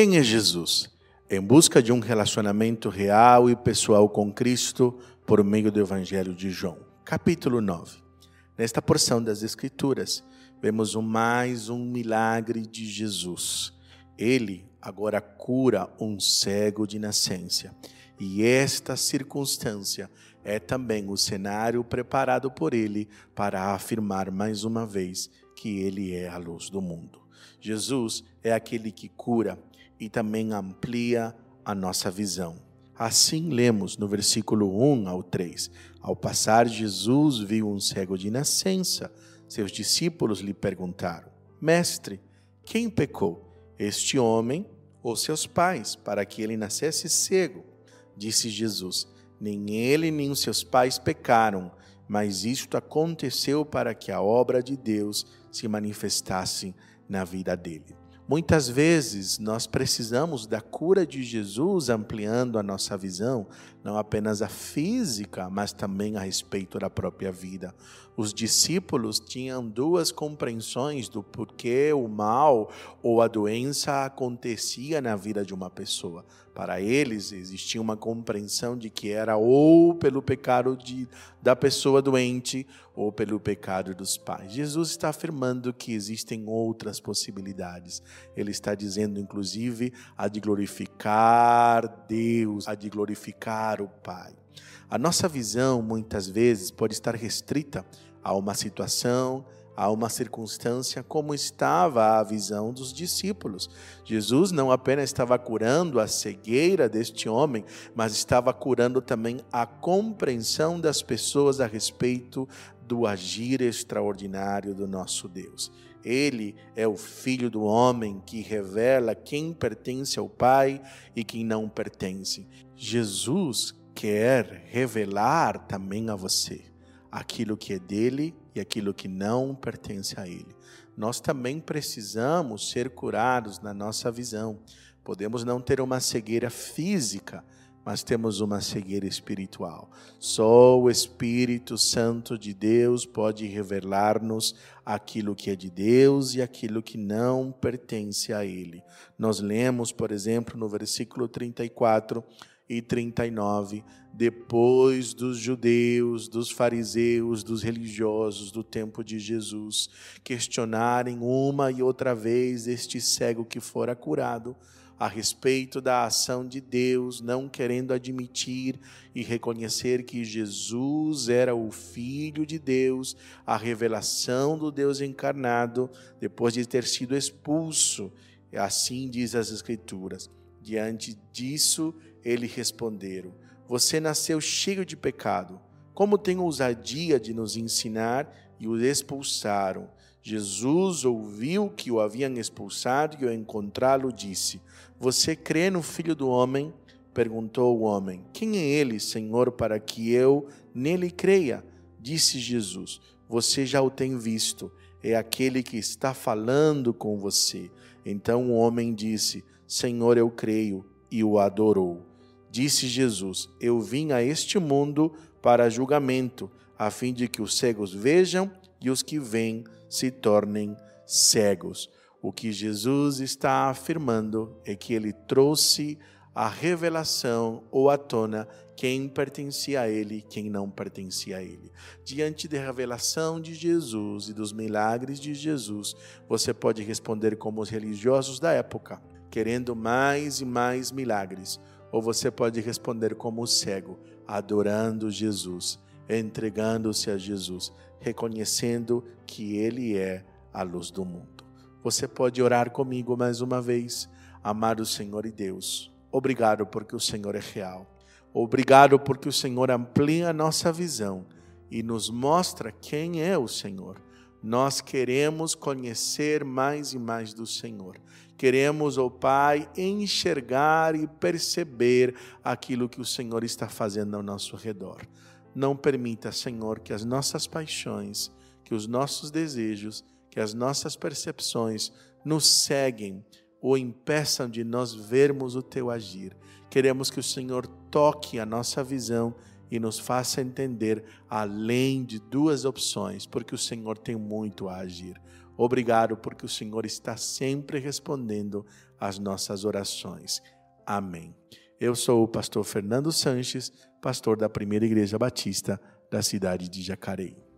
Quem é Jesus? Em busca de um relacionamento real e pessoal com Cristo por meio do Evangelho de João. Capítulo 9. Nesta porção das Escrituras, vemos mais um milagre de Jesus. Ele agora cura um cego de nascença. E esta circunstância é também o cenário preparado por ele para afirmar mais uma vez que ele é a luz do mundo. Jesus é aquele que cura e também amplia a nossa visão. Assim lemos no versículo 1 ao 3. Ao passar, Jesus viu um cego de nascença. Seus discípulos lhe perguntaram: Mestre, quem pecou, este homem ou seus pais, para que ele nascesse cego? Disse Jesus: Nem ele nem seus pais pecaram, mas isto aconteceu para que a obra de Deus se manifestasse na vida dele. Muitas vezes nós precisamos da cura de Jesus ampliando a nossa visão, não apenas a física, mas também a respeito da própria vida. Os discípulos tinham duas compreensões do porquê o mal ou a doença acontecia na vida de uma pessoa. Para eles existia uma compreensão de que era ou pelo pecado de, da pessoa doente ou pelo pecado dos pais. Jesus está afirmando que existem outras possibilidades. Ele está dizendo, inclusive, a de glorificar Deus, a de glorificar o Pai. A nossa visão, muitas vezes, pode estar restrita a uma situação, a uma circunstância como estava a visão dos discípulos. Jesus não apenas estava curando a cegueira deste homem, mas estava curando também a compreensão das pessoas a respeito do agir extraordinário do nosso Deus. Ele é o Filho do homem que revela quem pertence ao Pai e quem não pertence. Jesus quer revelar também a você aquilo que é dele e aquilo que não pertence a ele. Nós também precisamos ser curados na nossa visão. Podemos não ter uma cegueira física, mas temos uma cegueira espiritual. Só o Espírito Santo de Deus pode revelar-nos aquilo que é de Deus e aquilo que não pertence a Ele. Nós lemos, por exemplo, no versículo 34 e 39, depois dos judeus, dos fariseus, dos religiosos do tempo de Jesus questionarem uma e outra vez este cego que fora curado a respeito da ação de Deus, não querendo admitir e reconhecer que Jesus era o Filho de Deus, a revelação do Deus encarnado, depois de ter sido expulso. Assim diz as Escrituras. Diante disso, eles responderam: Você nasceu cheio de pecado. Como tem ousadia de nos ensinar? E o expulsaram. Jesus ouviu que o haviam expulsado e, ao encontrá-lo, disse: Você crê no Filho do Homem? Perguntou o homem: Quem é ele, Senhor, para que eu nele creia? Disse Jesus: Você já o tem visto, é aquele que está falando com você. Então o homem disse: Senhor, eu creio, e o adorou. Disse Jesus: Eu vim a este mundo para julgamento, a fim de que os cegos vejam e os que veem se tornem cegos. O que Jesus está afirmando é que ele trouxe a revelação ou à tona quem pertencia a ele, quem não pertencia a ele. Diante da revelação de Jesus e dos milagres de Jesus, você pode responder como os religiosos da época, querendo mais e mais milagres ou você pode responder como o cego, adorando Jesus, entregando-se a Jesus, reconhecendo que Ele é a luz do mundo. Você pode orar comigo mais uma vez, amado Senhor e Deus. Obrigado porque o Senhor é real. Obrigado porque o Senhor amplia a nossa visão e nos mostra quem é o Senhor. Nós queremos conhecer mais e mais do Senhor. Queremos, ó oh Pai, enxergar e perceber aquilo que o Senhor está fazendo ao nosso redor. Não permita, Senhor, que as nossas paixões, que os nossos desejos, que as nossas percepções nos seguem ou impeçam de nós vermos o teu agir. Queremos que o Senhor toque a nossa visão e nos faça entender além de duas opções, porque o Senhor tem muito a agir. Obrigado porque o Senhor está sempre respondendo às nossas orações. Amém. Eu sou o pastor Fernando Sanches, pastor da Primeira Igreja Batista da cidade de Jacareí.